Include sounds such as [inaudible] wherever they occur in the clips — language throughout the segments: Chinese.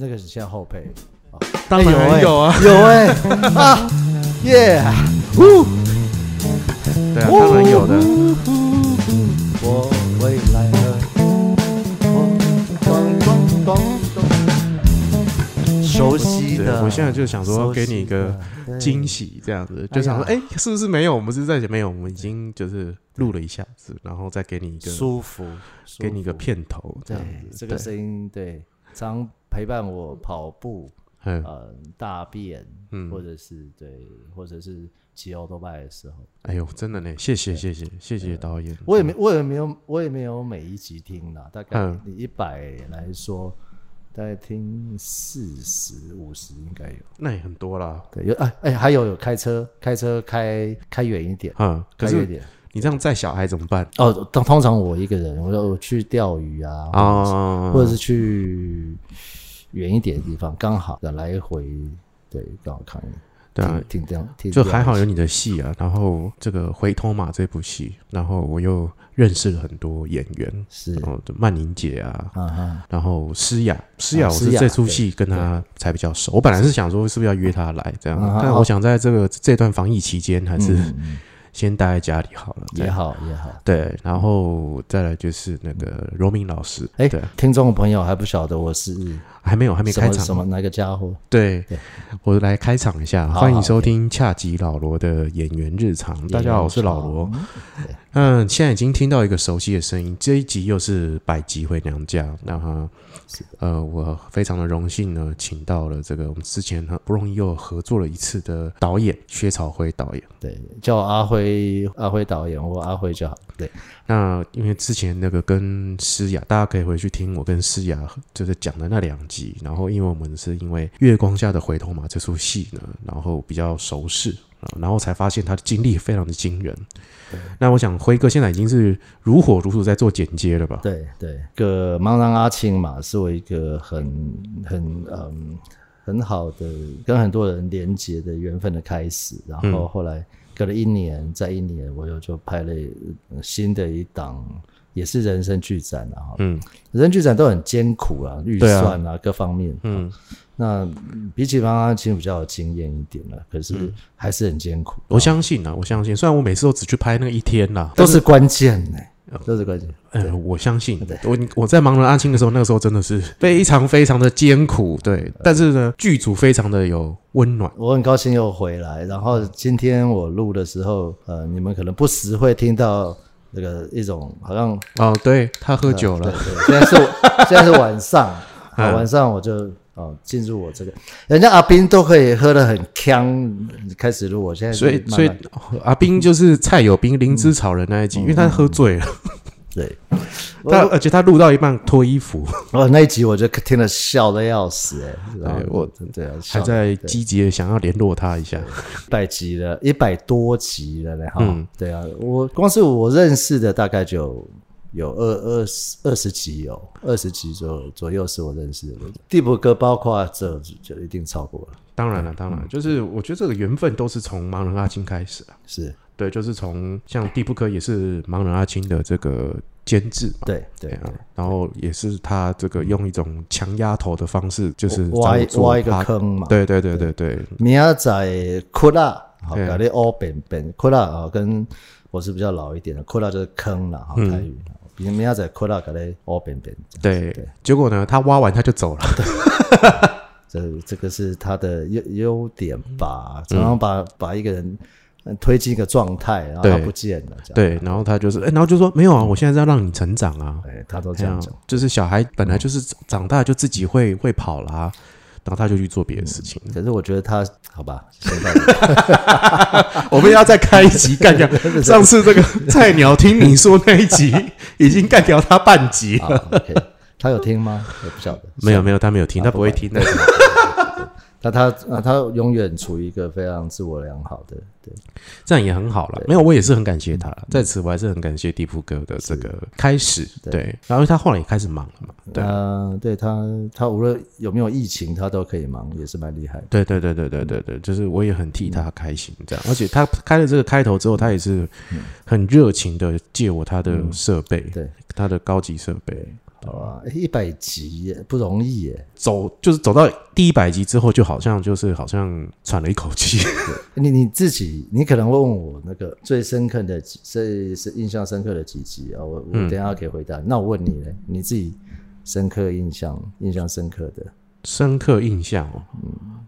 那个是现在后配，当然哎有啊，有哎啊耶！呜，[laughs] 对啊，当然有的。我回来了，咚咚咚咚，熟悉对，的。我现在就想说给你一个惊喜，这样子就想说，哎哎，是不是没有？我们是在没有，我们已经就是录了一下子，然后再给你一个，舒服，舒给你一个片头，这样，子。这个对声音对，常陪伴我跑步，嗯呃，大便，嗯或者是对，或者是骑欧多拜的时候，哎呦，真的呢，谢谢谢谢谢谢导演。我也没，我也没有，我也没有每一集听啦，大概嗯你一百来说，大概听四十五十应该有。那也很多啦。对，有哎哎，还有有开车，开车开开远一点，嗯，可是开远一点。你这样载小孩怎么办哦，通通常我一个人，我我去钓鱼啊，啊？或者是去远一点的地方，刚好来回，对，刚好看对啊，挺这样，就还好有你的戏啊，然后这个《回头马》这部戏，然后我又认识了很多演员，是然后曼宁姐啊，啊哈，然后诗雅，诗雅，我是这出戏跟她才比较熟。我本来是想说是不是要约她来这样啊，但我想在这个这段防疫期间，还是先待在家里好了。也好也好。对，然后再来就是那个柔明老师，哎对，，听众朋友还不晓得我是还没有还没什开场，么什么哪个家伙？对对，我来开场一下，好欢迎收听恰吉老罗的演员日常。大家好，我是老罗。嗯，现在已经听到一个熟悉的声音，这一集又是百集回娘家。那哈，呃，我非常的荣幸呢，请到了这个我们之前很不容易又合作了一次的导演薛朝辉导演。对，叫我阿辉，阿辉导演，我阿辉就好。对，那因为之前那个跟诗雅，大家可以回去听我跟诗雅就是讲的那两集。然后因为我们是因为《月光下的回头马》这出戏呢，然后比较熟识啊，然后才发现他的经历非常的惊人。那我想辉哥现在已经是如火如荼在做剪接了吧？对对，个茫然阿青嘛，是我一个很很嗯很好的跟很多人连接的缘分的开始。然后后来隔了一年，在一年我又就拍了呃新的一档，也是人生剧展啊。哈嗯。人生剧展都很艰苦啊，预算啊各方面。嗯，那嗯比起方方其实比较有经验一点了，可是还是很艰苦，我相信啊，我相信，虽然我每次都只去拍那个一天啦，都是关键呢、都是关键。呃，我相信，我我在盲人阿青的时候，那个时候真的是非常非常的艰苦，对，但是呢，剧组非常的有温暖。我很高兴又回来，然后今天我录的时候，呃，你们可能不时会听到那个一种好像哦，对他喝酒对了，对，现在是现在是晚上，[laughs] 啊，晚上我就哦进入我这个，人家阿斌都可以喝得很呛，开始录，我现在所以所以阿斌就是蔡有斌灵芝草人那一集，因为他喝醉了，对，他而且他录到一半脱衣服，哦那一集我就听了笑的要死哎，我对啊，还在积极的想要联络他一下。一百集了，一百多集了嘞哈。嗯。对啊，我光是我认识的大概就有二二十二十集有二十集左左右是我认识的人。地普哥包括这就一定超过了，当然了，当然，就是我觉得这个缘分都是从盲人阿青开始啊。是对，就是从像地布科也是盲人阿青的这个监制嘛。对对啊，然后也是他这个用一种强压头的方式，就是挖挖一个坑嘛。对对对对对，明仔载库拉，好，对搞你欧本本库拉啊，跟我是比较老一点的，库拉就是坑了，哈，嗯台语。明明仔载库拉搞你欧本本，对，结果呢，他挖完他就走了。这 [laughs] 这个是他的优优点吧，嗯常常把把一个人呃推进一个状态，然后他对不见了，对，然后他就是，哎，然后就说没有啊，我现在是要让你成长啊。哎，他都这这样样讲，就是小孩本来就是长大就自己会会跑啦，然后他就去做别的事情。可是我觉得他好吧，[laughs] 我们要再开一集干掉。[laughs] 上次这个 [laughs] 菜鸟听你说那一集，已经干掉他半集啊了。他有听吗？我不晓得，没有没有，他没有听，他不会听的。那他那，他永远处于一个非常自我良好的，对，这样也很好了。没有，我也是很感谢他。在此，我还是很感谢地铺哥的这个开始。对，然后他后来也开始忙了嘛。对，呃，对他他无论有没有疫情，他都可以忙，也是蛮厉害的。对对对对对对对，就是我也很替他开心这样。而且他开了这个开头之后，他也是很热情的借我他的设备，对，他的高级设备。好吧，一百集耶不容易耶。走就是走到第一百集之后，就好像就是好像喘了一口气。你你自己，你可能会问我那个最深刻的几，最是印象深刻的几集啊？我我等一下可以回答。那我问你呢？你自己深刻印象、印象深刻的，深刻印象哦，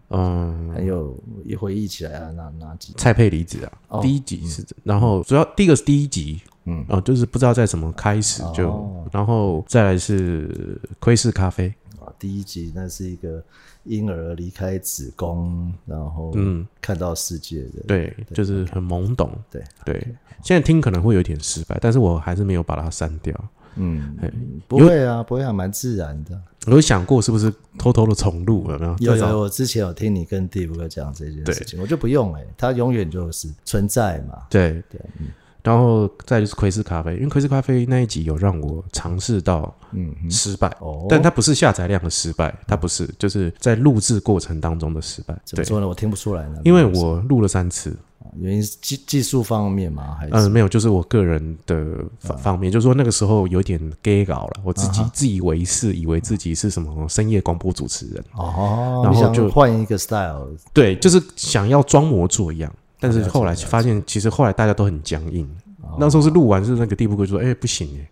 嗯，还有一回忆起来啊，哪哪几？蔡佩离子啊，哦第一集是，然后主要第一个是第一集，嗯哦、就是不知道在什么开始就，哦然后再来是窥视咖啡，啊，第一集那是一个婴儿离开子宫，然后嗯，看到世界的，对，就是很懵懂，对对，现在听可能会有点失败，但是我还是没有把它删掉。嗯嘿，不会啊，不会啊，蛮自然的。我有想过是不是偷偷的重录了没有？有有，我之前有听你跟 Dave 哥讲这件事情，我就不用哎、它永远就是存在嘛。对对，嗯然后再就是奎斯咖啡，因为奎斯咖啡那一集有让我尝试到嗯嗯，失败，哦，但它不是下载量的失败，它不是，就是在录制过程当中的失败。怎么说呢？我听不出来呢，因为我录了三次，原因是技技术方面嘛，还是、嗯，没有，就是我个人的方方面，就是说那个时候有点 gay 搞了，我自己自以为是，以为自己是什么深夜广播主持人，哦，然后就换一个 style，对，就是想要装模作样，但是后来发现，其实后来大家都很僵硬。哦。那时候是录完是那个地步，就说，哎，不行哎，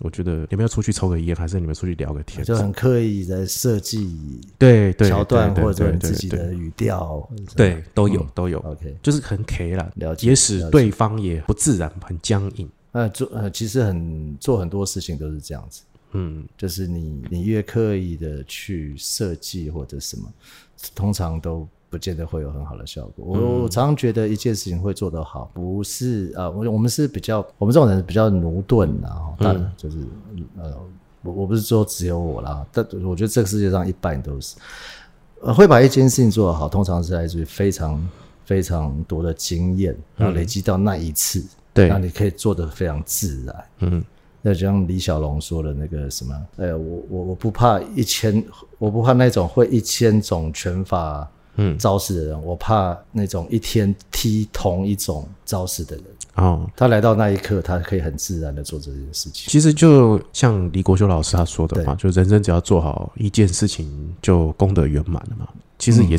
我觉得你们要出去抽个烟，还是你们出去聊个天？就很刻意在设计对对桥段，或者你自己的语调，对都有都有，OK，就是很 K 啦，了解也使对方也不自然，很僵硬。呃，做呃，其实很做很多事情都是这样子，嗯，就是你你越刻意的去设计或者什么，通常都不见得会有很好的效果。我、我常常觉得一件事情会做得好，不是啊，我我们是比较，我们这种人比较驽钝啊，哦但就是呃，我我不是说只有我啦，但我觉得这个世界上一半都是，呃，会把一件事情做得好，通常是来自于非常非常多的经验，然后累积到那一次，对。那你可以做得非常自然。嗯，那就像李小龙说的那个什么，呃，我我我不怕一千，我不怕那种会一千种拳法嗯招式的人，我怕那种一天踢同一种招式的人。哦，他来到那一刻，他可以很自然的做这件事情。其实就像李国修老师他说的嘛，就人生只要做好一件事情，就功德圆满了嘛。其实也、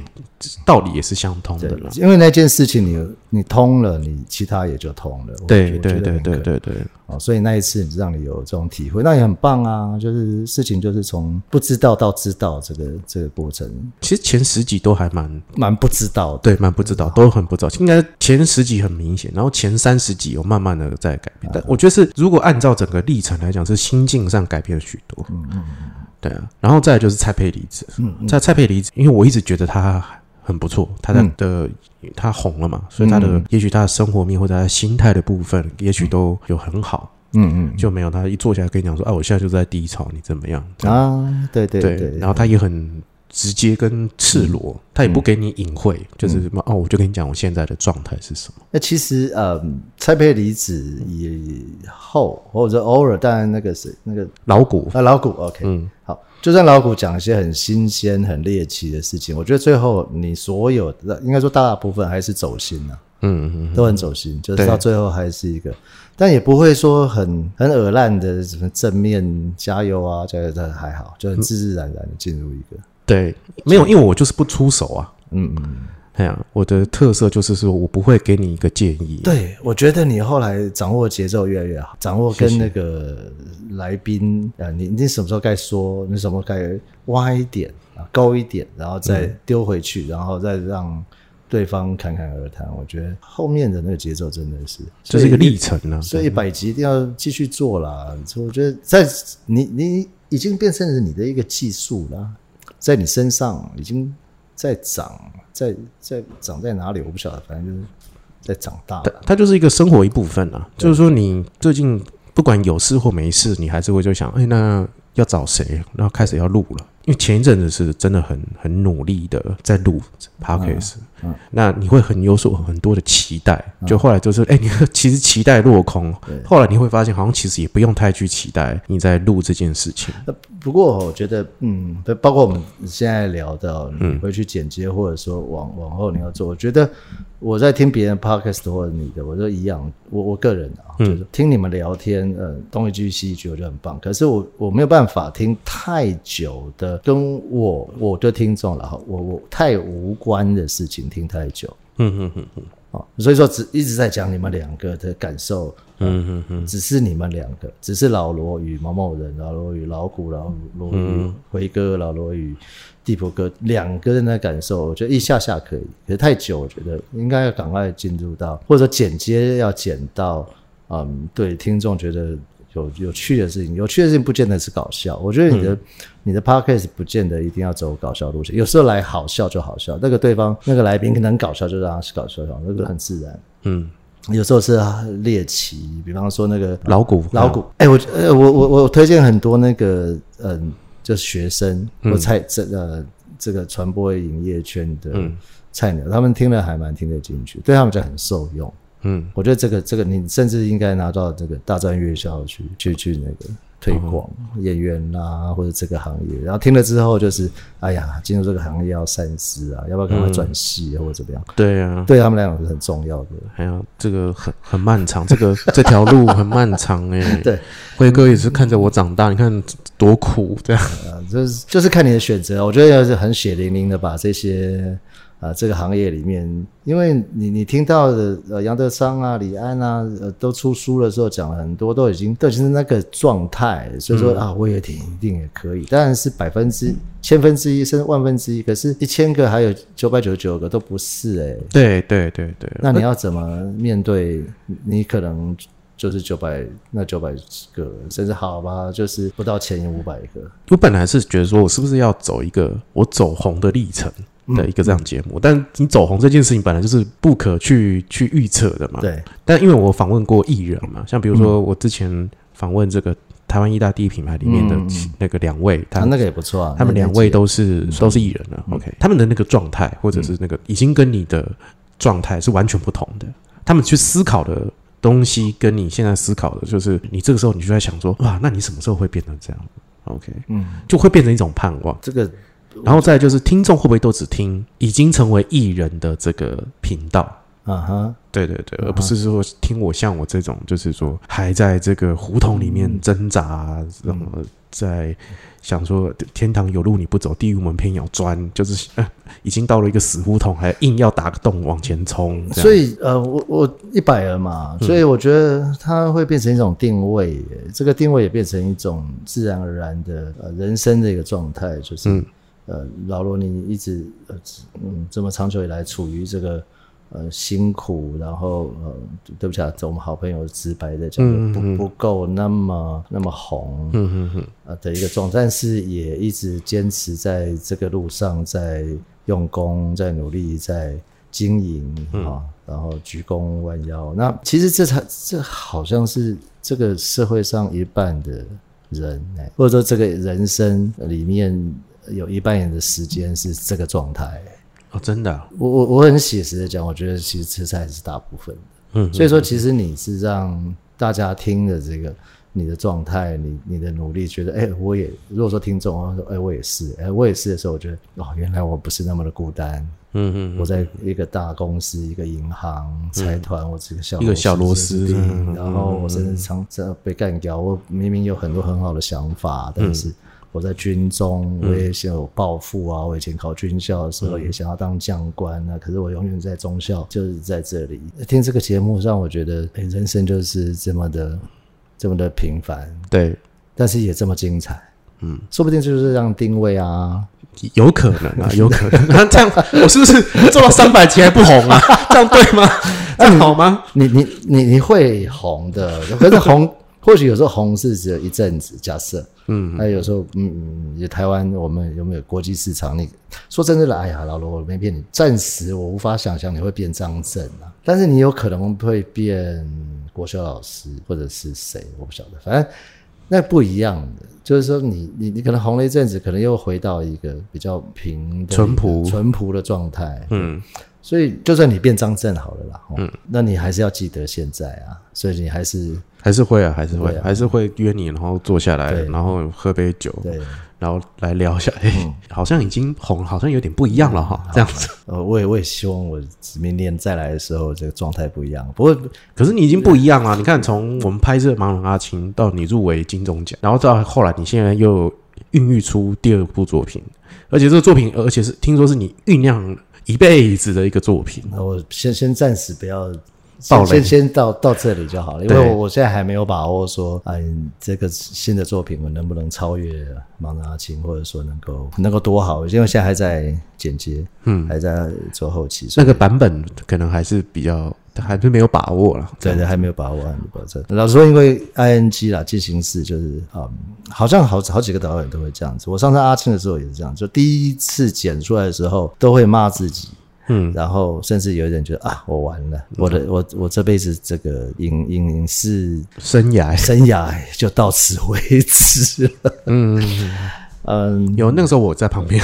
道理也是相通的对啦。，因为那件事情你你通了，你其他也就通了。我对对对对对对，哦，所以那一次让你有这种体会，那也很棒啊。就是事情就是从不知道到知道这个这个过程，其实前十集都还蛮蛮不知道的。对，蛮不知道，都很不知道。应该前十集很明显，然后前三十集有慢慢的在改变。但我觉得是，如果按照整个历程来讲，是心境上改变了许多。嗯嗯对啊，然后再来就是蔡佩离子，嗯，在蔡佩离子，因为我一直觉得他很不错，他的、的他红了嘛，所以他的、也许他的生活面或者他心态的部分，也许都有很好，嗯嗯。就没有他一坐下来跟你讲说，啊，我现在就在低潮，你怎么样？啊，对对对，对，然后他也很直接跟赤裸，他也不给你隐晦，就是什么哦，我就跟你讲我现在的状态是什么。那其实呃，蔡佩离子以后或者偶尔，当然那个是那个老谷，啊老谷，OK，嗯，好，就算老古讲一些很新鲜、很猎奇的事情，我觉得最后你所有的应该说大部分还是走心了、嗯嗯嗯，都很走心，就是到最后还是一个，但也不会说很很耳烂的什么正面加油啊，加油的还好，就很自自然然的进入一个，对，没有，因为我就是不出手啊。嗯嗯，哎呀，我的特色就是说我不会给你一个建议。对，我觉得你后来掌握节奏越来越好，掌握跟那个来宾啊，你你什么时候该说，你什么该挖一点啊，高一点，然后再丢回去，然后再让对方侃侃而谈。我觉得后面的那个节奏真的是，这是一个历程呢、所以一百集一定要继续做啦。我觉得在你你已经变成了你的一个技术啦，在你身上已经在长，在在长在哪里我不晓得，反正就是在长大它它就是一个生活一部分啊。就是说，你最近不管有事或没事，你还是会就想，哎，那要找谁？然后开始要录了。因为前一阵子是真的很很努力的在录 podcast，、嗯那你会很有所很多的期待，就后来就是，哎、你 [laughs] 其实期待落空，后来你会发现，好像其实也不用太去期待你在录这件事情。呃不过我觉得，嗯，包括我们现在聊到你回去剪接，或者说往往后你要做，我觉得我在听别人 podcast 或者你的，我都一样。我我个人啊，就是听你们聊天，呃，东一句西一句，我觉得很棒。可是我我没有办法听太久的，跟我我的听众了哈，我我太无关的事情听太久。嗯嗯嗯嗯，哦，所以说只一直在讲你们两个的感受，嗯嗯嗯，只是你们两个，只是老罗与某某人，老罗与老古，老罗与辉哥，老罗与地婆哥两个人的感受，我觉得一下下可以，可是太久，我觉得应该要赶快进入到，或者剪接要剪到，嗯，对听众觉得有有趣的事情，有趣的事情不见得是搞笑，我觉得你的、你的 podcast 不见得一定要走搞笑路线，有时候来好笑就好笑，那个对方那个来宾可能搞笑就让他是搞笑，那个很自然。嗯，有时候是猎奇，比方说那个老古老古，哎、我呃我我我推荐很多那个嗯，就是学生或菜这呃这个传播营业圈的菜鸟，他们听了还蛮听得进去，对他们就很受用。嗯我觉得这个这个你甚至应该拿到这个大专院校去去去那个推广演员啦、或者这个行业，然后听了之后就是哎呀，进入这个行业要三思啊，要不要赶快转系、啊或者怎么样？对啊，对他们来讲是很重要的。还有这个很很漫长，这个这条路很漫长哎。[laughs] 对，辉哥也是看着我长大，你看多苦这样。啊，就是就是看你的选择。我觉得要是很血淋淋的把这些啊这个行业里面，因为你你听到的呃杨德昌啊、李安啊，呃都出书的时候讲了很多，都已经都已经是那个状态，所以说啊我也挺一定也可以，当然是百分之千分之一甚至万分之一，可是一千个还有九百九十九个都不是哎、对对对对，那你要怎么面对？你可能。就是九百，那九百个，甚至好吧，就是不到前五百个。我本来是觉得说我是不是要走一个我走红的历程的一个这样节目，但你走红这件事情本来就是不可去去预测的嘛。。对，但因为我访问过艺人嘛，像比如说我之前访问这个台湾一大第一品牌里面的那个两位，他啊，那个也不错啊。他们两位都是是都是艺人了、o k 他们的那个状态或者是那个已经跟你的状态是完全不同的，他们去思考的东西跟你现在思考的，就是你这个时候你就在想说，哇，那你什么时候会变成这样？OK，嗯，就会变成一种盼望。这个然后再就是听众会不会都只听已经成为艺人的这个频道？啊哈，对对对，而不是说听我像我这种，就是说还在这个胡同里面挣扎，然后在想说天堂有路你不走，地狱门偏要钻，就是、呃、已经到了一个死胡同，还硬要打个洞往前冲。所以呃，我我一百人嘛，所以我觉得它会变成一种定位耶，这个定位也变成一种自然而然的呃人生的一个状态，就是、嗯呃，老罗你一直呃嗯这么长久以来处于这个。呃，辛苦，然后呃，对不起啊，这我们好朋友直白的讲，不不够那么那么红，嗯嗯嗯呃的一个状态，但是也一直坚持在这个路上，在用功，在努力，在经营啊、然后鞠躬弯腰。那其实这才这好像是这个社会上一半的人，哎，或者说这个人生里面有一半人的时间是这个状态。哦，真的啊、我我我很写实的讲，我觉得其实吃菜是大部分的。嗯所以说，其实你是让大家听的这个你的状态，你你的努力，觉得哎、我也如果说听众，啊说哎、我也是，哎、我也是的时候，我觉得哦，原来我不是那么的孤单。嗯嗯我在一个大公司、一个银行、财团，我是个小一个小螺丝钉嗯然后我甚至常常被干掉。我明明有很多很好的想法，但是我在军中，我也想有抱负啊。我以前考军校的时候也想要当将官啊，可是我永远在中校，就是在这里听这个节目，让我觉得，哎，人生就是这么的这么的平凡，对，但是也这么精彩。嗯，说不定就是这样定位啊。有可能啊，有可能。[laughs] 那这样我是不是做到三百集还不红啊？这样对吗？[laughs] 这样好吗？你你你你会红的，可是红或许有时候红是只有一阵子，假设，嗯，那有时候嗯嗯，台湾我们有没有国际市场？你说真的了，哎呀，老罗我没骗你，暂时我无法想象你会变张震啊，但是你有可能会变国修老师或者是谁，我不晓得，反正那不一样的，就是说你你你可能红了一阵子，可能又回到一个比较平的淳朴。淳朴的状态，嗯。所以就算你变张震好了啦，嗯，那你还是要记得现在啊，所以你还是还是会啊，还是会，还是会约你，然后坐下来，然后喝杯酒，对。然后来聊一下，哎、好像已经红，好像有点不一样了哈，这样子。呃，我也我也希望我明年再来的时候，这个状态不一样。不过可是你已经不一样了，你看从我们拍摄《盲人阿青》到你入围金钟奖，然后到后来你现在又孕育出第二部作品，而且这个作品，而且是听说是你酝酿一辈子的一个作品。那我先先暂时不要。先先先到到这里就好了，因为我我现在还没有把握说，嗯，这个新的作品我能不能超越《盲人阿青》，或者说能够能够多好？因为现在还在剪接，嗯，还在做后期，那个版本可能还是比较，还是没有把握了。对对，还没有把握，还没有把握。老实说，因为 ING 啦，进行式就是嗯，好像好好几个导演都会这样子。我上次阿青的时候也是这样，就第一次剪出来的时候都会骂自己，嗯，然后甚至有一点觉得啊，我完了，我的我我这辈子这个影影影视生涯，生涯就到此为止了。嗯，嗯，有那个时候我在旁边，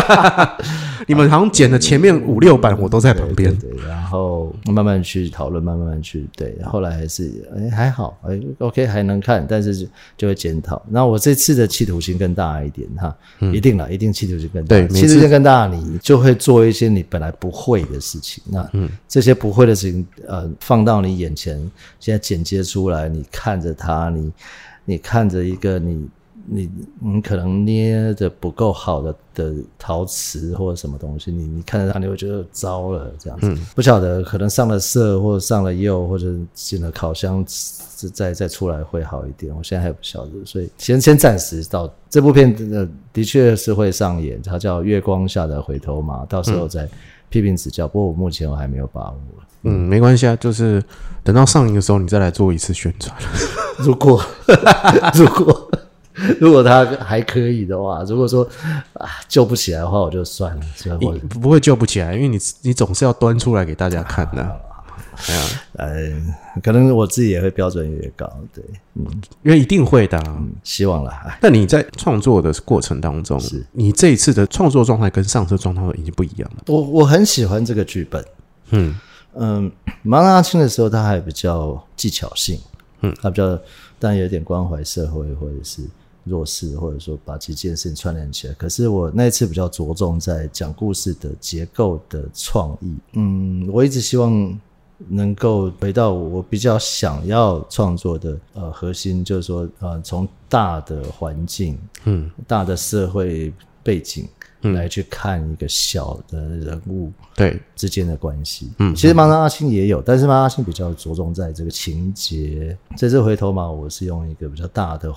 [laughs] 你们好像剪了前面五六版，我都在旁边。对，然后慢慢去讨论，慢慢去对，后来还是哎还好，哎 OK 还能看，但是就就会检讨。那我这次的企图心更大一点哈，一定了，一定企图心更大。对企图心更大，你就会做一些你本来不会的事情。那这些不会的事情，呃，放到你眼前，现在剪接出来，你看着它，你你看着一个你。你你可能捏的不够好的的陶瓷或者什么东西，你你看着它，你会觉得糟了这样子。不晓得可能上了色或者上了釉或者进了烤箱，再再出来会好一点。我现在还不晓得，所以先先暂时到这部片的的确是会上演，它叫《月光下的回头马》，到时候再批评指教。不过我目前我还没有把握。嗯，没关系啊，就是等到上映的时候，你再来做一次宣传。[laughs] 如果 [laughs] 如果 [laughs] 如果他还可以的话，如果说啊救不起来的话，我就算了，所以你我不会救不起来，因为你你总是要端出来给大家看的。哎呀，呃，可能我自己也会标准越高，对，嗯，因为一定会的啊、希望啦。哎。那你在创作的过程当中是，你这一次的创作状态跟上次状态已经不一样了。我我很喜欢这个剧本，嗯。嗯，盲人阿青的时候，他还比较技巧性，嗯，他比较但有点关怀社会或者是弱势，或者说把几件事情串联起来。可是我那一次比较着重在讲故事的结构的创意，嗯，我一直希望能够回到我比较想要创作的呃核心，就是说呃从大的环境，嗯，大的社会背景。来去看一个小的人物，对，之间的关系。嗯其实《盲人阿青》也有，但是《盲人阿青》比较着重在这个情节。这次回头嘛，我是用一个比较大的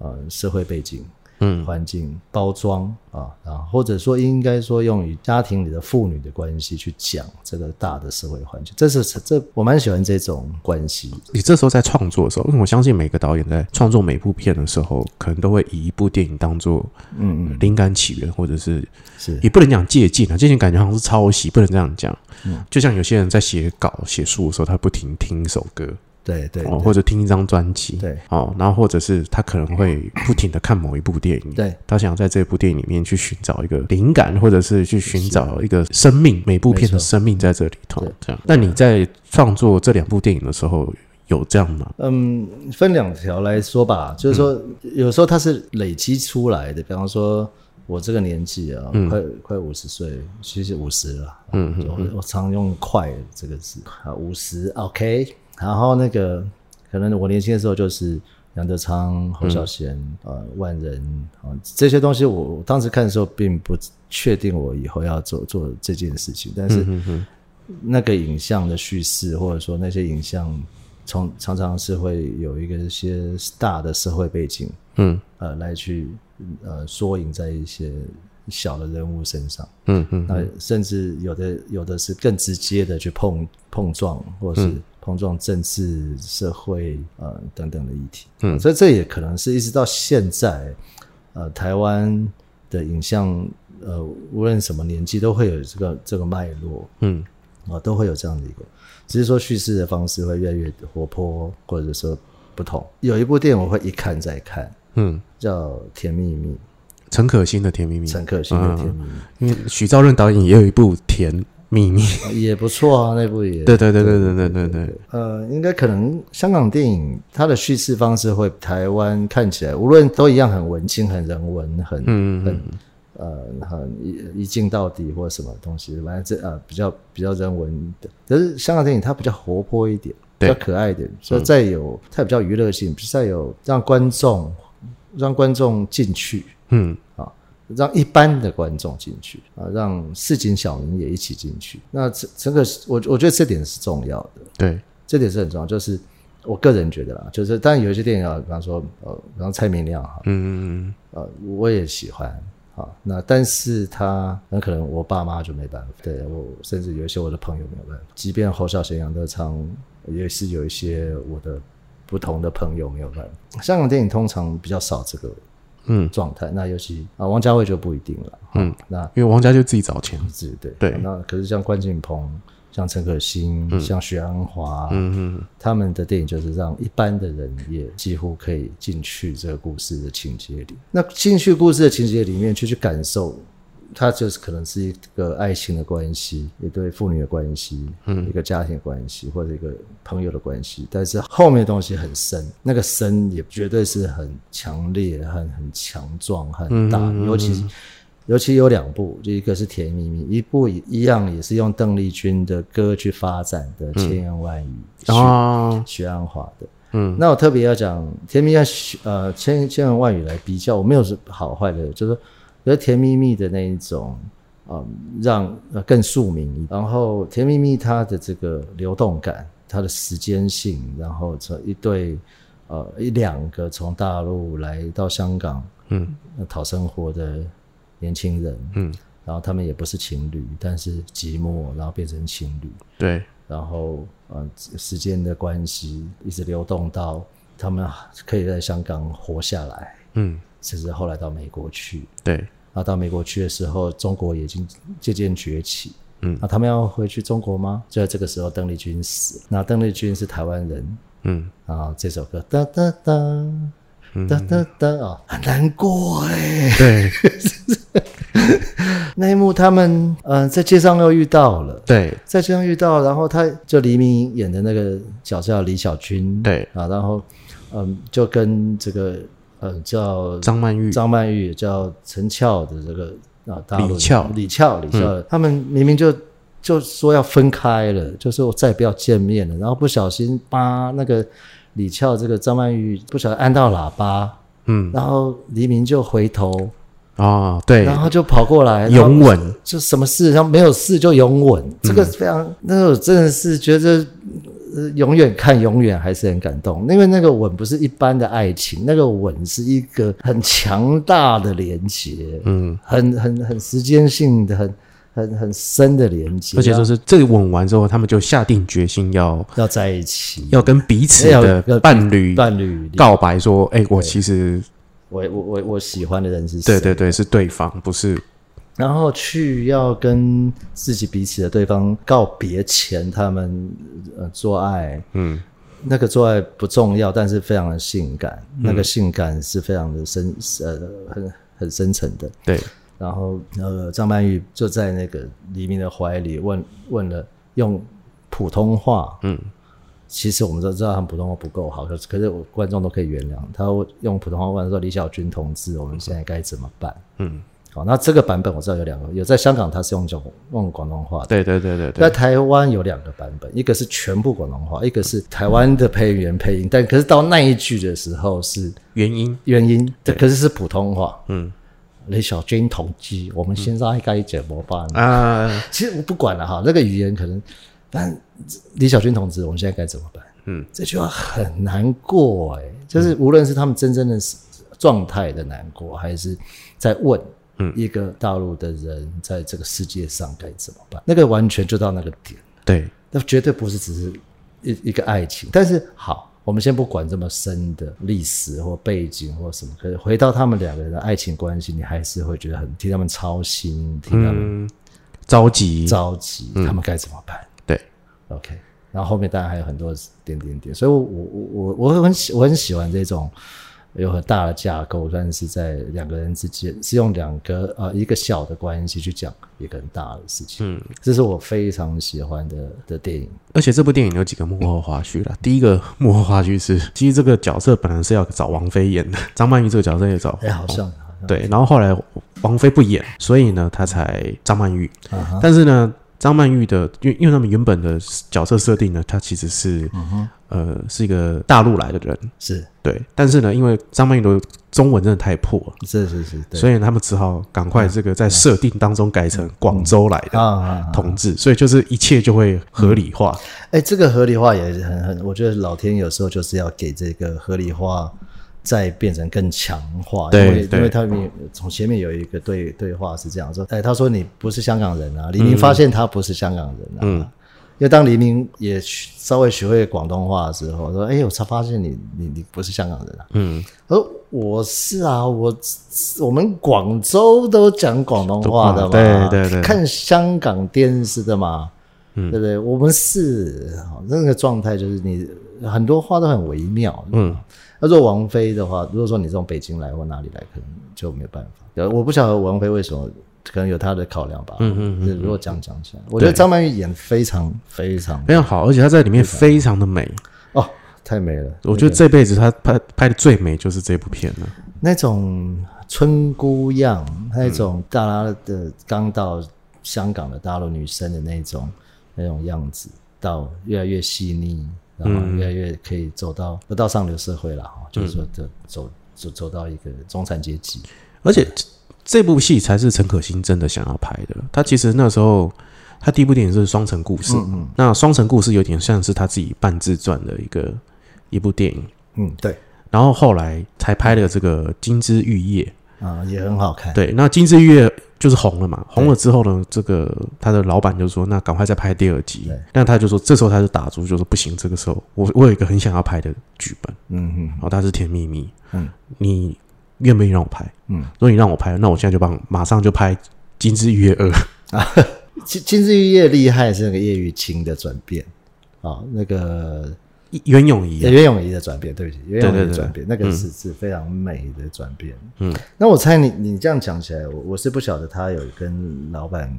呃社会背景。嗯环境包装啊啊，或者说应该说用与家庭里的父女的关系去讲这个大的社会环境，这是这我蛮喜欢这种关系。你这时候在创作的时候，因为我相信每个导演在创作每部片的时候，可能都会以一部电影当做嗯嗯，灵感起源，或者是是也不能讲借鉴啊，借鉴感觉好像是抄袭，不能这样讲。嗯就像有些人在写稿、写书的时候，他不停听一首歌，哦，对对哦或者听一张专辑，对哦，然后或者是他可能会不停的看某一部电影，对，他想在这部电影里面去寻找一个灵感，或者是去寻找一个生命，每部片的生命在这里头对。这样，那你在创作这两部电影的时候，有这样吗？嗯，分两条来说吧，就是说，有时候它是累积出来的。比方说，我这个年纪啊，快快五十岁，其实五十了。嗯我我常用“快”这个字啊，五十 OK。然后那个，可能我年轻的时候就是杨德昌、侯孝贤、呃万人啊这些东西我，我当时看的时候并不确定我以后要做做这件事情，但是那个影像的叙事，或者说那些影像，从常常是会有一个一些大的社会背景，嗯。呃，来去呃缩影在一些小的人物身上。嗯嗯那甚至有的有的是更直接的去碰碰撞，或者是碰撞政治、社会呃等等的议题。嗯所以这也可能是一直到现在，呃，台湾的影像呃，无论什么年纪都会有这个这个脉络。嗯啊，都会有这样的一个，只是说叙事的方式会越来越活泼，或者说不同。有一部电影我会一看再看，嗯，叫《甜蜜蜜陈可辛的《甜蜜蜜》，》，陈可辛的《甜蜜蜜》。因为许兆任导演也有一部《甜》，秘密。[laughs] 也不错啊，那部也。对对对对对对对对，呃，应该可能香港电影它的叙事方式会台湾看起来，无论都一样很文青、很人文、很嗯很呃很一一镜到底或者什么东西，反正这呃比较比较人文的。可是香港电影它比较活泼一点，比较可爱一点，所以再有它比较娱乐性，再有让观众让观众进去。嗯让一般的观众进去啊，让市井小民也一起进去。那这这个是我我觉得这点是重要的。对，这点是很重要，就是我个人觉得啦，就是当然有一些电影啊，比方说呃，比方蔡明亮哈，嗯嗯呃，我也喜欢啊，那但是他很可能我爸妈就没办法，对我甚至有一些我的朋友没有办法，即便侯孝贤、杨德昌也是有一些我的不同的朋友没有办法。香港电影通常比较少这个嗯，状态，那尤其啊王家卫就不一定了，嗯，那因为王家就自己找钱。是对。对。那可是像关锦鹏、像陈可辛、像许鞍华，嗯嗯。他们的电影就是让一般的人也几乎可以进去这个故事的情节里。那进去故事的情节里面去去感受，它就是可能是一个爱情的关系，一对父女的关系，嗯，一个家庭的关系，或者一个朋友的关系。但是后面的东西很深，那个深也绝对是很强烈、很很强壮、很大，尤其。尤其有两部，就一个是《甜蜜蜜》，一部一样也是用邓丽君的歌去发展的《千言万语》嗯，哦，徐安华的。嗯，那我特别要讲《甜蜜蜜》呃千千言万语来比较，我没有是好坏的，就是甜蜜蜜》的那一种，嗯，让呃更庶民，然后《甜蜜蜜》它的这个流动感，它的时间性，然后这一对呃一两个从大陆来到香港嗯呃讨生活的年轻人，嗯，然后他们也不是情侣，但是寂寞，然后变成情侣，对，然后呃时间的关系一直流动到他们可以在香港活下来，嗯甚至后来到美国去。对，然后到美国去的时候，中国已经渐渐崛起。嗯。那他们要回去中国吗？就在这个时候，邓丽君死了。那邓丽君是台湾人。嗯。啊，这首歌。哒哒哒。哒哒哒。啊，很难过哎。对。[laughs] 那一幕他们呃在街上又遇到了，对。在街上遇到，然后他就黎明演的那个角色叫李小军，对，啊，然后嗯，就跟这个呃叫张曼玉，张曼玉叫陈翘的这个啊，大陆的李翘。李翘李翘，他们明明就就说要分开了，就说我再也不要见面了，然后不小心把那个李翘这个张曼玉不小心按到喇叭，嗯。然后黎明就回头，啊，对，然后就跑过来，拥吻，就什么事，然后没有事就拥吻，这个非常，那个我真的是觉得。呃，永远看，永远还是很感动，因为那个吻不是一般的爱情，那个吻是一个很强大的连接，嗯，很很很时间性的、很很很深的连接，而且就是这个吻完之后，他们就下定决心要要在一起，要跟彼此要的要伴侣伴侣告白说，哎，我其实我我我我喜欢的人是谁？对对对是对方，不是然后去要跟自己彼此的对方告别前，他们呃做爱，嗯。那个做爱不重要，但是非常的性感，那个性感是非常的深呃很很深沉的。对，然后呃张曼玉就在那个黎明的怀里问问了用普通话，嗯。其实我们都知道他们普通话不够好，可是可是我观众都可以原谅。他用普通话问说李小军同志，我们现在该怎么办？嗯，好，那这个版本我知道有两个，有在香港它是用种用广东话的，对对对对对，在台湾有两个版本，一个是全部广东话，一个是台湾的配音员配音，但可是到那一句的时候是原因，原音，对，可是是普通话。嗯。李小军同志，我们现在该怎么办？啊，其实我不管了哈，那个语言可能，但李小军同志，我们现在该怎么办？嗯，这句话很难过哎、就是无论是他们真正的状态的难过，还是在问，嗯一个大陆的人在这个世界上该怎么办？那个完全就到那个点，对，那绝对不是只是一一个爱情。但是好，我们先不管这么深的历史或背景或什么，可是回到他们两个人的爱情关系，你还是会觉得很替他们操心，替他们嗯，着急，着急，他们该怎么办？对，OK，然后后面当然还有很多点点点，所以我我我我我很喜我很喜欢这种有很大的架构，但是在两个人之间是用两个呃一个小的关系去讲一个很大的事情。嗯，这是我非常喜欢的的电影。而且这部电影有几个幕后花絮啦。第一个幕后花絮是，其实这个角色本来是要找王菲演的，[laughs] 张曼玉这个角色也找哎，好像好像对，然后后来王菲不演，所以呢，他才张曼玉。啊哈但是呢，张曼玉的，因为因为他们原本的角色设定呢，她其实是、嗯呃是一个大陆来的人，是对。但是呢，因为张曼玉的中文真的太破了，是是是，对所以他们只好赶快这个在设定当中改成广州来的！同志，所以就是一切就会合理化。哎，这个合理化也是很很，我觉得老天有时候就是要给这个合理化再变成更强化，因为因为他们从前面有一个对对话是这样说，哎，他说你不是香港人啊，黎明发现他不是香港人啊，嗯。因为当黎明也学稍微学会广东话的时候，说，哎，我才发现你你你不是香港人啊，嗯，他说我是啊，我我们广州都讲广东话的嘛，对对对。看香港电视的嘛，嗯。对不对？我们是那个状态，就是你很多话都很微妙。嗯，那如果王菲的话，如果说你从北京来或哪里来，可能就没有办法。呃我不晓得王菲为什么，可能有她的考量吧。嗯嗯嗯，如果讲讲起来，我觉得张曼玉演非常非常非常好，而且她在里面非常的美。哦，太美了。我觉得这辈子她拍拍的最美就是这部片了。那种村姑样，那种大拉的刚到香港的大陆女生的那种那种样子，到越来越细腻，然后越来越可以走到不到上流社会了哈，就是说走走走走到一个中产阶级。而且这这部戏才是陈可辛真的想要拍的。他其实那时候他第一部电影是《双城故事》，嗯那《双城故事》有点像是他自己半自传的一个一部电影，嗯，对然后后来才拍了这个《金枝玉叶》。啊，也很好看。对，那《金枝玉叶》就是红了嘛，红了之后呢，这个他的老板就说：“那赶快再拍第二集对。”那他就说，这时候他就打住，就说：“不行，这个时候我我有一个很想要拍的剧本，嗯嗯然后它是《甜蜜蜜》，嗯你愿不愿意让我拍？嗯，如果你让我拍，那我现在就帮马上就拍《金枝玉叶二》。[laughs] 金金枝玉叶厉害是那个叶玉卿的转变啊，那个袁咏仪啊，袁咏仪的转变，对不起，袁咏仪的转变，那个是是非常美的转变。嗯，那我猜你你这样讲起来，我我是不晓得他有跟老板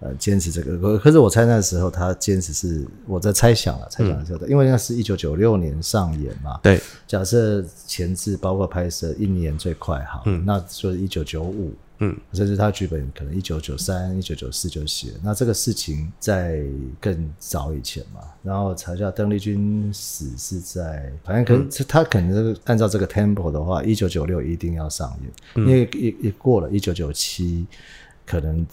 呃坚持这个，可可是我猜那时候他坚持是我在猜想了，猜想的时候，因为那是一九九六年上演嘛，对，假设前置包括拍摄一年最快哈，那就是一九九五，嗯，甚至他剧本可能一九九三、一九九四就写了。那这个事情在更早以前嘛，然后才叫邓丽君死是在，反正可能、他可能这个按照这个 tempo 的话，一九九六一定要上映，因为一一过了一九九七，可能。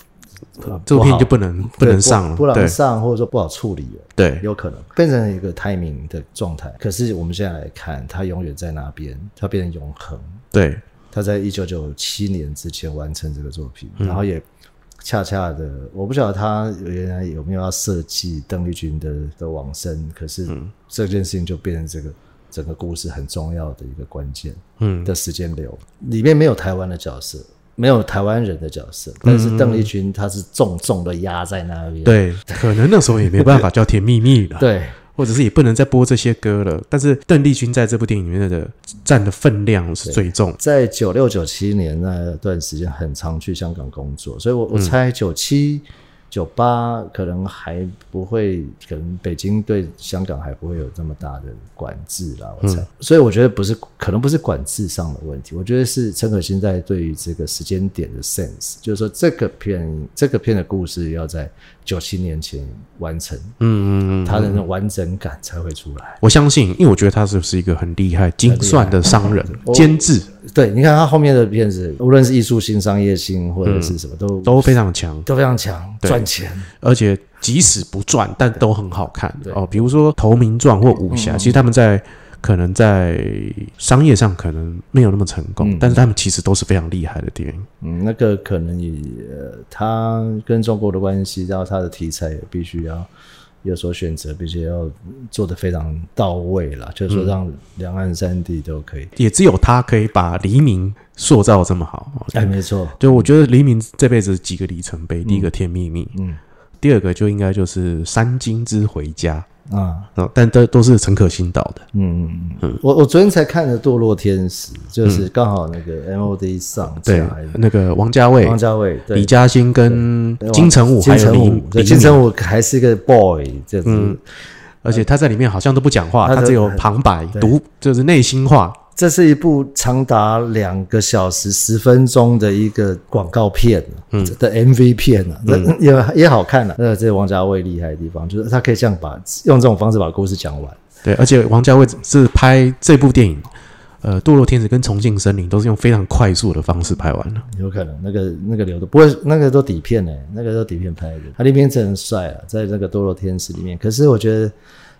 这部片就不能不能上了。不能上，或者说不好处理了。对，有可能变成一个 timing 的状态。可是我们现在来看，它永远在那边，它变成永恒。对，他在一九九七年之前完成这个作品，嗯然后也恰恰的，我不晓得他原来有没有要设计邓丽君的的往生，可是嗯这件事情就变成这个整个故事很重要的一个关键嗯，的时间流。里面没有台湾的角色，没有台湾人的角色，但是邓丽君她是重重的压在那边。对，可能那时候也没办法叫甜蜜蜜了。对或者是也不能再播这些歌了。但是邓丽君在这部电影里面的占的分量是最重。在九六九七年那段时间，很常去香港工作，所以我我猜九七、九八可能还不会，可能北京对香港还不会有这么大的管制啦。我猜，所以我觉得不是，可能不是管制上的问题，我觉得是陈可辛在对于这个时间点的 sense，就是说这个片这个片的故事要在九七年前完成，嗯嗯嗯，他的那种完整感才会出来。我相信，因为我觉得他是不是一个很厉害、精算的商人、我监制对，你看他后面的片子，无论是艺术性、商业性或者是什么，都都非常强，都非常强，赚钱。而且即使不赚，但都很好看哦。比如说《投名状》或《武侠》，其实他们在可能在商业上可能没有那么成功，但是他们其实都是非常厉害的电影。嗯，那个可能也，呃，他跟中国的关系，然后他的题材也必须要有所选择，并且要做的非常到位啦，就是说让两岸三地都可以。也只有他可以把黎明塑造这么好。哦哎，没错，对，我觉得黎明这辈子几个里程碑，第一个《甜蜜蜜》，嗯，第二个就应该就是《三金之回家》。啊，哦，但都都是陈可辛导的。嗯嗯嗯，我我昨天才看了《堕落天使》，就是刚好那个 MOD 上对架，，那个王家卫、王家卫对。李嘉欣跟金城武还有李金城武，对金城武还是一个 boy 这样子，而且他在里面好像都不讲话，他只有旁白读，就是内心话。这是一部长达两个小时十分钟的一个广告片，嗯，的 MV 片啊，这 [laughs] 也也好看啊。那这是王家卫厉害的地方，就是他可以这样把用这种方式把故事讲完。对，而且王家卫是拍这部电影，呃，《堕落天使》跟《重庆森林》都是用非常快速的方式拍完了。有可能那个那个流的，不过那个都底片呢、那个都底片拍的。他里面真的很帅啊，在那个《堕落天使》里面，可是我觉得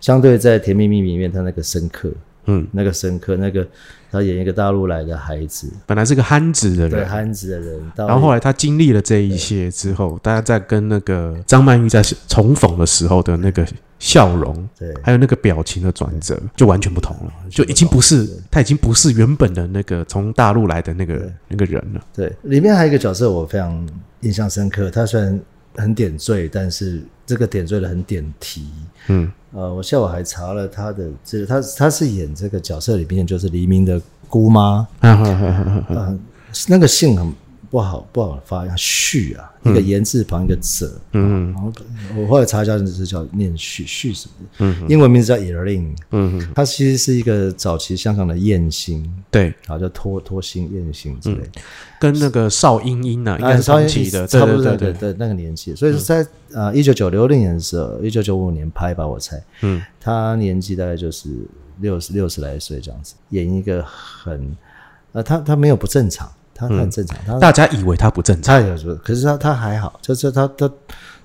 相对在《甜蜜蜜》里面，他那个深刻，嗯，那个深刻，那个他演一个大陆来的孩子，本来是个憨子的人，对憨子的人，到然后后来他经历了这一些之后，大家在跟那个张曼玉在重逢的时候的那个笑容，对。还有那个表情的转折，就完全不同了，就已经不是他已经不是原本的那个从大陆来的那个那个人了。对，里面还有一个角色我非常印象深刻，他虽然很点缀，但是这个点缀的很点题。嗯，呃，我下午还查了他的，这个他他是演这个角色里面就是黎明的姑妈，哈哈哈哈哈。呃，那个姓很不好不好发音，旭啊，一个言字旁一个者，嗯。然后我后来查一下，就是叫念旭旭什么，嗯，英文名字叫 Erin，嗯，他其实是一个早期香港的艳星，对，然后叫托托星艳星之类。跟那个邵英英呢，应该啊，是同期的，差不多对对。对，对那个年纪，所以是在呃一九九六年的时候，一九九五年拍吧，我猜，嗯，他年纪大概就是六十六十来岁这样子，演一个很呃，他他没有不正常，他他很正常，他大家以为他不正常，他有时候，可是他他还好，就是他他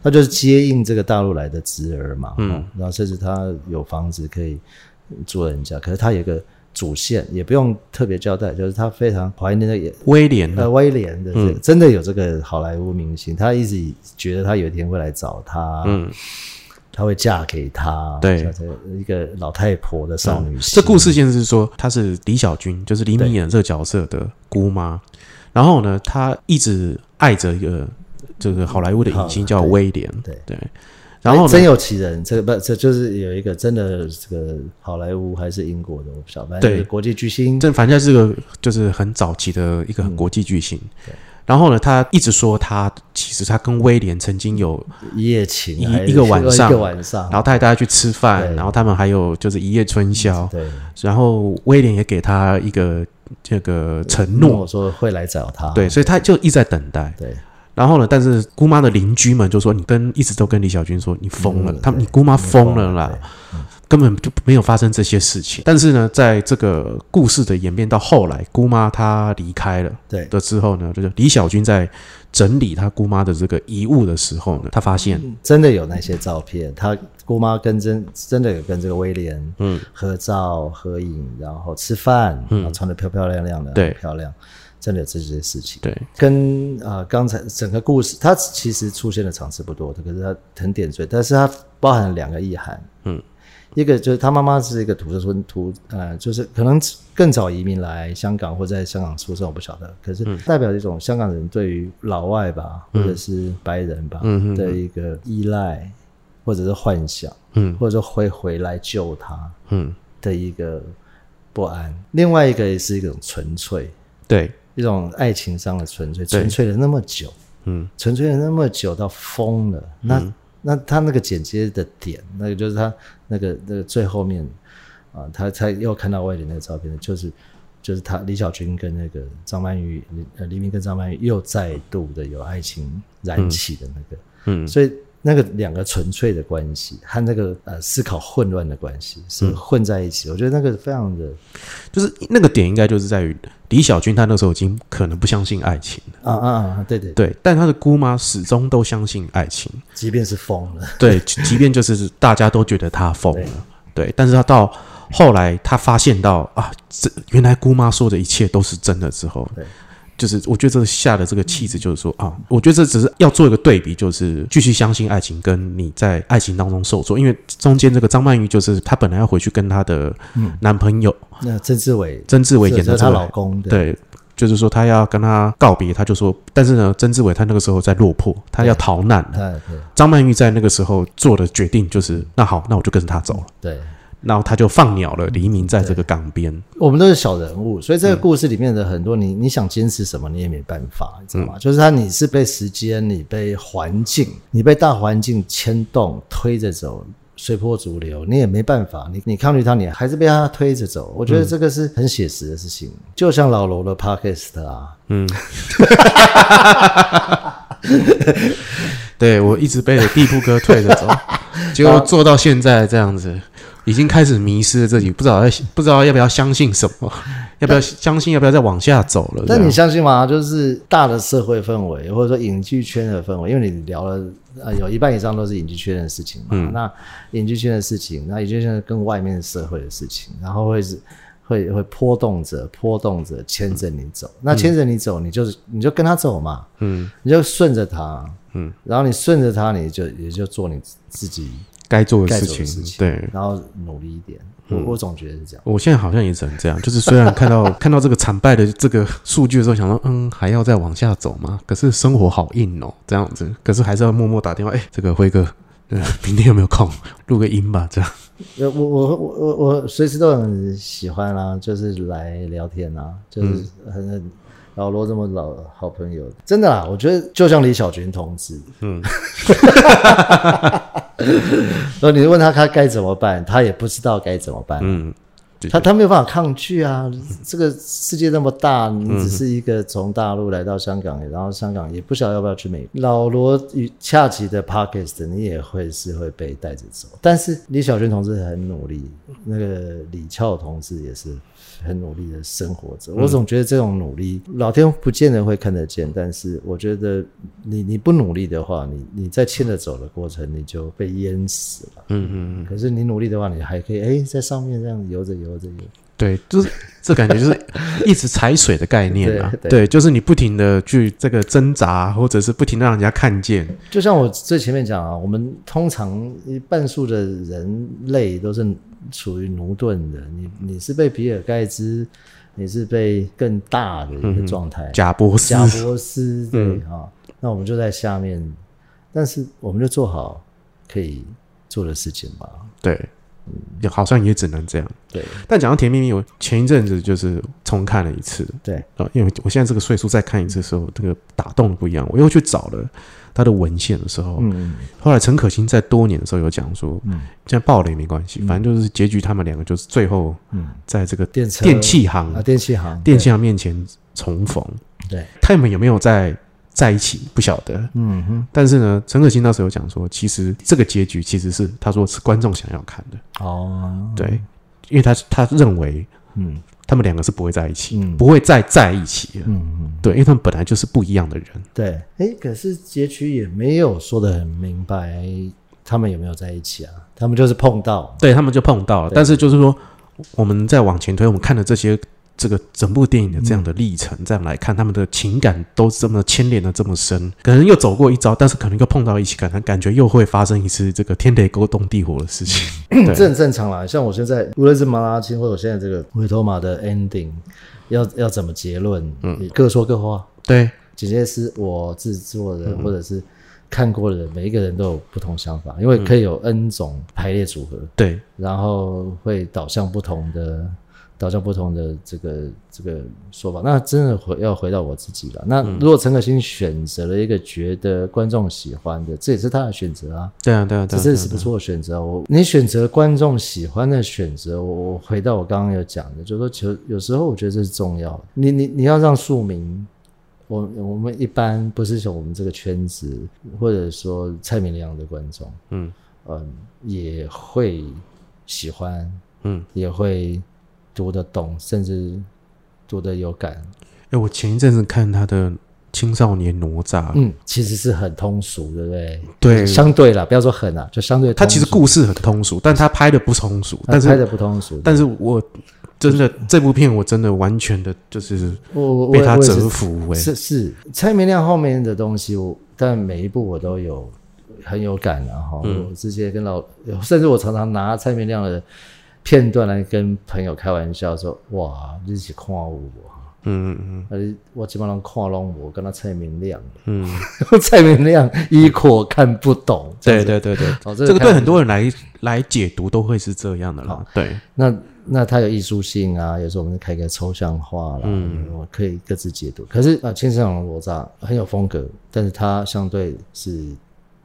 他就是接应这个大陆来的侄儿嘛，嗯，然后甚至他有房子可以住人家，可是他有个主线，也不用特别交代，就是他非常怀念那个威廉呢，呃，威廉的这个、真的有这个好莱坞明星，他一直觉得他有一天会来找他，嗯，他会嫁给他，对一个老太婆的少女心。这故事线是说，她是李小军，就是黎明演这个角色的姑妈。然后呢，她一直爱着一个这个好莱坞的影星叫威廉，对对。然后哎真，有其人，这个不，这就是有一个真的这个好莱坞还是英国的，我不晓得，反正对国际巨星，这反正是个就是很早期的一个国际巨星。然后呢，他一直说他其实他跟威廉曾经有，一夜情一个晚上一个晚上，然后他带大家去吃饭，然后他们还有就是一夜春宵，对。然后威廉也给他一个这个承诺，说会来找他，对，所以他就一直在等待。对。然后呢，但是姑妈的邻居们就说你跟一直都跟李小军说你疯了，嗯他们你姑妈疯了啦。对，根本就没有发生这些事情。但是呢，在这个故事的演变到后来，姑妈她离开了对。的之后呢，就是李小军在整理他姑妈的这个遗物的时候呢，他发现真的有那些照片，他姑妈跟真真的有跟这个威廉嗯。合照合影，然后吃饭，然后穿的漂漂亮亮的，对。漂亮，真的有这些事情。对。跟啊、呃刚才整个故事，它其实出现的场次不多的，可是它很点缀，但是它包含了两个意涵，嗯，一个就是他妈妈是一个土生村土呃，就是可能更早移民来香港或在香港出生，我不晓得，可是代表一种香港人对于老外吧，或者是白人吧、的一个依赖，或者是幻想，嗯，或者说会回来救他嗯，的一个不安。另外一个也是一种纯粹，对，一种爱情上的纯粹，纯粹了那么久，嗯，纯粹了那么久到疯了。那、那他那个剪接的点，那个就是他那个那个最后面啊，他才又看到外脸那个照片，就是就是他李小军跟那个张曼玉，呃黎明跟张曼玉又再度的有爱情燃起的那个，嗯所以。那个两个纯粹的关系和那个呃思考混乱的关系是混在一起的，我觉得那个非常的就是那个点应该就是在于李小军他那时候已经可能不相信爱情了，啊啊啊，对对，对，但他的姑妈始终都相信爱情，即便是疯了，对，即即便就是大家都觉得他疯了，对，但是他到后来他发现到啊，这原来姑妈说的一切都是真的之后对，就是我觉得这下的这个气质就是说啊，我觉得这只是要做一个对比，就是继续相信爱情跟你在爱情当中受挫，因为中间这个张曼玉就是她本来要回去跟她的男朋友。那曾志伟。曾志伟演的是她老公，对。就是说她要跟他告别，她就说，但是呢，曾志伟他那个时候在落魄，他要逃难。了。张曼玉在那个时候做的决定就是，那好，那我就跟着他走了。对，然后他就放鸟了，黎明在这个港边。我们都是小人物，所以这个故事里面的很多你你想坚持什么，你也没办法，你知道吗？就是他你是被时间、你被环境、你被大环境牵动、推着走。随波逐流，你也没办法，你你抗拒他，你还是被他推着走。我觉得这个是很写实的事情，就像老罗的 podcast 啊，[laughs] 对我一直背着地铺哥推着走，[laughs] 结果做到现在这样子，已经开始迷失了自己，不知道要不知道要不要相信什么，[laughs] 要不要相信，要不要再往下走了。这但你相信吗？就是大的社会氛围，或者说影剧圈的氛围，因为你聊了呃有一半以上都是影剧圈的事情嘛。嗯那影剧圈的事情，那影剧圈跟外面社会的事情，然后会是会会波动着波动着牵着你走。那牵着你走，你就是你就跟他走嘛，嗯，你就顺着他，嗯，然后你顺着他，你就也就做你自己该做的事情，对。嗯然后努力一点。我我总觉得是这样。我现在好像也只能这样，就是虽然 [laughs] 看到看到这个惨败的这个数据的时候，想说嗯还要再往下走吗？可是生活好硬哦，这样子，可是还是要默默打电话，哎、这个辉哥，呃，[laughs] 明天有没有空录个音吧？这样，呃，我我我我我随时都很喜欢啊，就是来聊天啊，就是很很老罗这么老好朋友，真的啦，我觉得就像李小军同志，嗯，[laughs] 然后你问他他该怎么办，他也不知道该怎么办，嗯，他他没有办法抗拒啊，这个世界那么大，你只是一个从大陆来到香港，然后香港也不晓得要不要去美国。老罗与恰吉的 Pockets，你也会是会被带着走，但是李小群同志很努力，那个李俏同志也是很努力的生活着。我总觉得这种努力，老天不见得会看得见，但是我觉得你你不努力的话，你你在牵着走的过程，你就被淹死了。嗯嗯嗯，可是你努力的话，你还可以哎，在上面这样游着游着游。对，就是这感觉就是一直踩水的概念啊，对对。就是你不停的去这个挣扎，或者是不停的让人家看见，就像我最前面讲啊，我们通常半数的人类都是处于奴钝的，你你是被比尔盖茨，你是被更大的一个状态，贾博士，贾博斯对嗯啊、那我们就在下面，但是我们就做好可以做的事情吧。对，也好像也只能这样。对。但讲到甜蜜蜜，我前一阵子就是重看了一次，对，啊，因为我现在这个岁数再看一次的时候，这个打动的不一样。我又去找了他的文献的时候，嗯。后来陈可辛在多年的时候有讲说，嗯。现在爆了也没关系，反正就是结局他们两个就是最后嗯，在这个电电器行啊，电器行，电器行面前重逢。对，他们有没有在在一起不晓得，嗯哼，但是呢，陈可辛那时候有讲说，其实这个结局其实是他说是观众想要看的，哦，对，因为他他认为嗯。他们两个是不会在一起，嗯。不会再在一起了。嗯嗯。对，因为他们本来就是不一样的人。对，哎，可是结局也没有说的很明白，他们有没有在一起啊？他们就是碰到，对他们就碰到了，但是就是说，我们再往前推，我们看了这些这个整部电影的这样的历程，这样来看他们的情感都这么牵连的这么深，可能又走过一遭，但是可能又碰到一起，可能感觉又会发生一次这个天雷勾动地火的事情。[laughs] 这，很正常啦。像我现在，无论是马拉青或者我现在这个维托马的 ending，要要怎么结论，嗯，各说各话。对，姐姐是，我制作人，或者是看过的，每一个人都有不同想法，因为可以有 N 种排列组合，对，然后会导向不同的。导向不同的这个这个说法，那真的回要回到我自己了。那如果陈可辛选择了一个觉得观众喜欢的，这也是他的选择啊。对啊，对啊，这是不错的选择。我你选择观众喜欢的选择，我我回到我刚刚有讲的，就是说，其实有时候我觉得这是重要的。你你你要让庶民，我我们一般不是说我们这个圈子，或者说蔡明亮的观众，嗯嗯，也会喜欢，嗯。也会读得懂，甚至读得有感。哎，我前一阵子看他的青少年哪吒，嗯，其实是很通俗，对不对？对，相对啦，不要说很啊，就相对他其实故事很通俗，但他拍的不通俗，但是拍的不通俗，但是我真的这部片我真的完全的就是被他折服哎、是是，蔡明亮后面的东西，我但每一部我都有很有感啊哈。嗯。我之前跟老，甚至我常常拿蔡明亮的片段来跟朋友开玩笑说：“哇，你是看我哈。”嗯嗯呃，我基本上看拢我跟他蔡明亮，嗯，[laughs] 蔡明亮一口看不懂。对对对对，哦，这个看对很多人来来解读都会是这样的啦。对，那那他有艺术性啊，有时候我们开个抽象画啦，嗯我可以各自解读。可是啊，青山龙罗刹很有风格，但是他相对是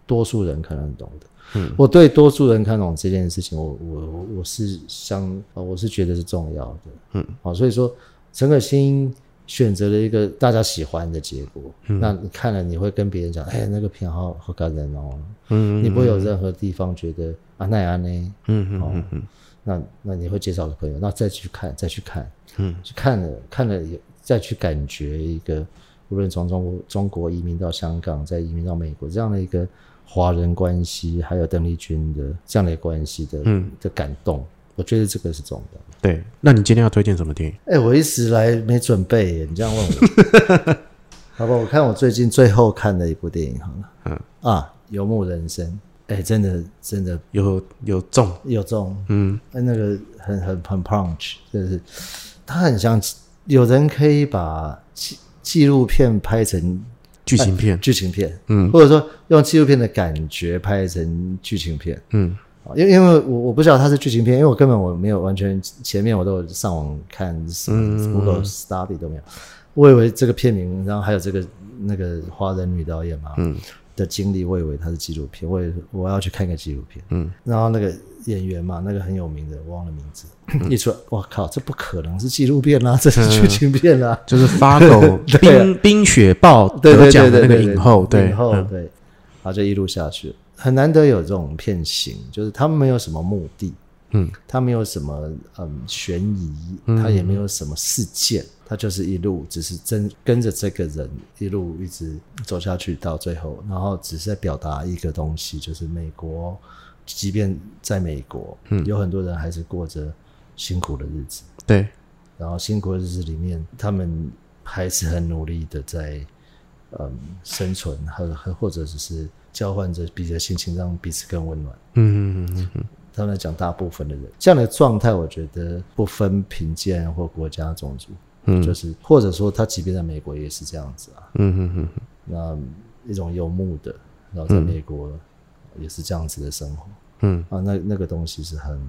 多数人可能懂的。嗯，我对多数人看懂这件事情，我我我是相呃我是觉得是重要的。嗯，好、所以说陈可辛选择了一个大家喜欢的结果，嗯。那你看了你会跟别人讲，哎，那个片好好感人哦，嗯你不会有任何地方觉得啊那安呢。嗯嗯嗯嗯。那那你会介绍给朋友，那再去看，再去看，嗯，去看了看了有再去感觉一个，无论从中国中国移民到香港，再移民到美国这样的一个华人关系，还有邓丽君的这样的关系的嗯的感动，我觉得这个是重要的。对。那你今天要推荐什么电影？哎，我一时来没准备耶，你这样问我，[laughs] 好吧？我看我最近最后看的一部电影好了，嗯啊，《游牧人生》，哎，真的真的有有中，有重嗯哎，那个很很很 punch，就是他很像有人可以把纪纪录片拍成剧情片，剧情片，嗯。或者说用纪录片的感觉拍成剧情片。嗯。啊因为因为我我不知道它是剧情片，因为我根本我没有完全前面我都有上网看什么嗯 Google Study 都没有，我以为这个片名，然后还有这个那个华人女导演嘛，嗯。的经历，我以为它是纪录片，我以为我要去看个纪录片，嗯。然后那个演员嘛，那个很有名的，忘了名字，[clears throat] 一出来，我靠，这不可能是纪录片啦，[laughs] 这是剧情片啦，就是发狗 [laughs] 冰冰雪豹得奖的那个影后，对，影后嗯。对，然后就一路下去，很难得有这种片型，就是他们没有什么目的，嗯。他没有什么嗯悬疑，他也没有什么事件，他就是一路只是真跟着这个人一路一直走下去到最后，然后只是在表达一个东西，就是美国，即便在美国，嗯。有很多人还是过着辛苦的日子，对，然后辛苦的日子里面，他们还是很努力的在嗯生存，和和或者只是交换着彼此的心情，让彼此更温暖。嗯嗯嗯嗯他们在讲大部分的人这样的状态，我觉得不分贫贱或国家种族，嗯。就是或者说他即便在美国也是这样子啊。嗯嗯嗯那一种游牧的，然后在美国也是这样子的生活、嗯。啊，那那个东西是很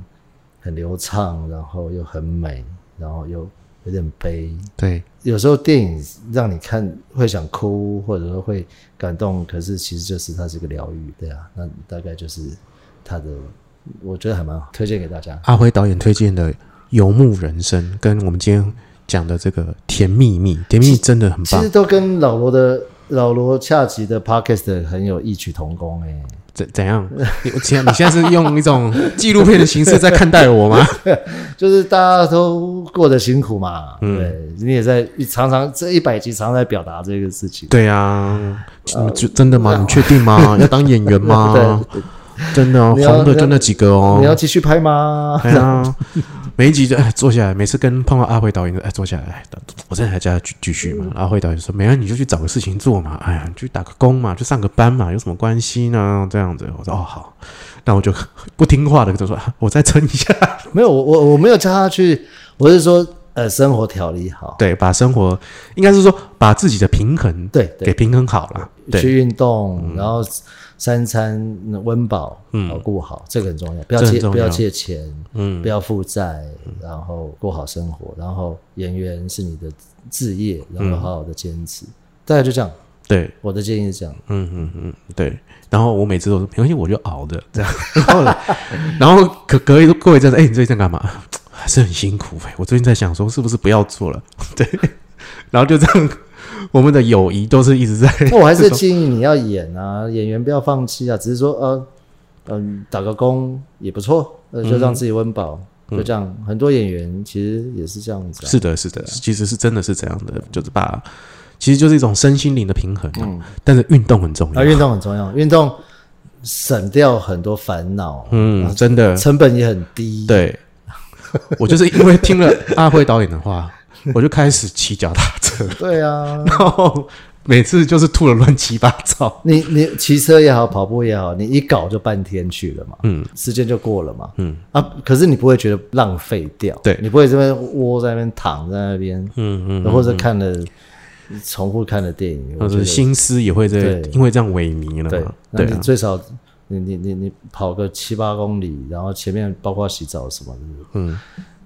很流畅，然后又很美，然后又有点悲。对，有时候电影让你看会想哭，或者说会感动，可是其实就是它是一个疗愈，对啊，那大概就是它的，我觉得还蛮好，推荐给大家。阿辉导演推荐的《游牧人生》跟我们今天讲的这个《甜蜜蜜》，《甜蜜蜜》真的很棒其实。都跟老罗的老罗恰吉的 podcast 很有异曲同工哎、怎怎样？你我现在你现在是用一种纪录片的形式在看待我吗？[laughs] 就是大家都过得辛苦嘛，对，你也在常常这一百集常常在表达这个事情。对啊，你就真的吗？你确定吗？[laughs] 要当演员吗？对，真的哦，红的就那几个哦你。要继续拍吗？对啊，[laughs] 每一集就哎坐下来，每次跟碰到阿辉导演，哎坐下来，哎我真的还叫他继继续嘛。阿辉导演说，没啊，你就去找个事情做嘛，哎呀，你去打个工嘛，去上个班嘛，有什么关系呢？这样子，我说哦好，那我就 [laughs] 不听话的就说，啊我再撑一下，[laughs] 没有，我我我没有叫他去，我是说呃，生活调理好，对，把生活应该是说把自己的平衡对对，给平衡好了，对，去运动，然后三餐温饱，嗯嗯，顾好，这个很重要，不要借不要借钱，嗯不要负债，然后过好生活，然后演员是你的置业，然后好好的坚持，大概就这样。对，我的建议是这样，嗯嗯嗯，对。然后我每次都说没关系，我就熬的这样。[laughs] 然后呢，然后隔隔一过一阵子，哎，你最近在干嘛？[tsk] 还是很辛苦哎、我最近在想说，是不是不要做了？[laughs] 对。然后就这样，我们的友谊都是一直在。[laughs] 那我还是建议你要演啊，[laughs] 演员不要放弃啊，只是说呃嗯、打个工也不错，呃就让自己温饱，就这样。很多演员其实也是这样子、啊，是的，是的，其实是真的是这样的，就是把，其实就是一种身心灵的平衡、啊。但是运动很重要。啊，运动很重要，运动省掉很多烦恼，嗯，真的，成本也很低。，对。我就是因为听了阿辉导演的话，[laughs] 我就开始骑脚踏车。对啊，然后每次就是吐的乱七八糟。你你骑车也好，跑步也好，你一搞就半天去了嘛，嗯。时间就过了嘛，嗯。啊，可是你不会觉得浪费掉，对。你不会这边窝在那边躺在那边，嗯嗯，或者看了重复看的电影，或者心思也会在对。因为这样萎靡了对。嘛，，那你最少你你你你跑个七八公里，然后前面包括洗澡什么的，嗯。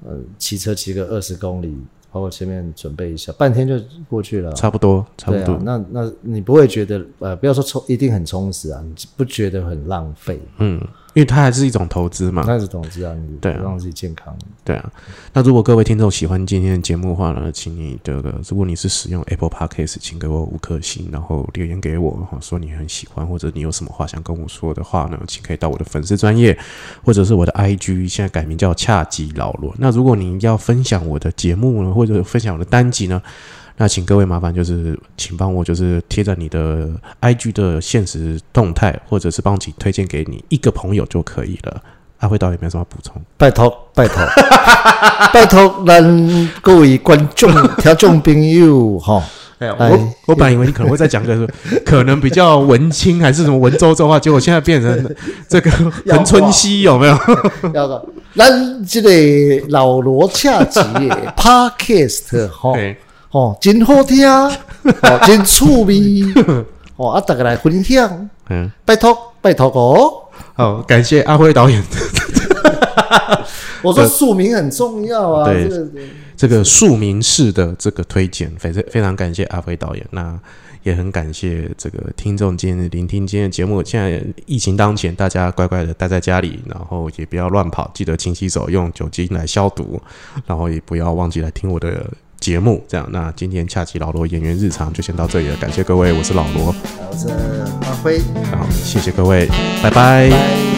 呃，骑车骑个二十公里，包括前面准备一下，半天就过去了啊。差不多差不多啊，，那那你不会觉得呃，不要说充，一定很充实啊，你不觉得很浪费？嗯，因为它还是一种投资嘛，那是投资啊，你对啊让自己健康。对啊，那如果各位听众喜欢今天的节目的话呢，请你这个，如果你是使用 Apple Podcast，请给我五颗星，然后留言给我，哈，说你很喜欢，或者你有什么话想跟我说的话呢，请可以到我的粉丝专业，或者是我的 IG，现在改名叫恰吉老罗。那如果你要分享我的节目呢，或者分享我的单集呢，那请各位麻烦就是，请帮我就是贴在你的 IG 的现实动态，或者是帮其推荐给你一个朋友就可以了。阿辉导有没有什么补充？拜托，拜托，[laughs] 拜托，咱各位观众、[laughs] 听众朋友，哈，哎我我本来以为你可能会再讲个可能比较文青还是什么文绉绉话，结果现在变成这个恒春熙有没有？[laughs] 要个咱这个老罗恰吉的 Podcast，哈，对，哦，真好听，[laughs] 哦，真趣味，哦，啊，大家来分享，嗯，拜托，拜托哦。好，感谢阿辉导演 [laughs] 我说署名很重要啊，对这个这个庶民式的这个推荐，非常非常感谢阿辉导演。那也很感谢这个听众今天聆听今天的节目。现在疫情当前，大家乖乖的待在家里，然后也不要乱跑，记得勤洗手，用酒精来消毒，然后也不要忘记来听我的节目。这样，那今天恰吉老罗演员日常就先到这里了，感谢各位，我是老罗，我是阿辉，好，谢谢各位，拜拜拜。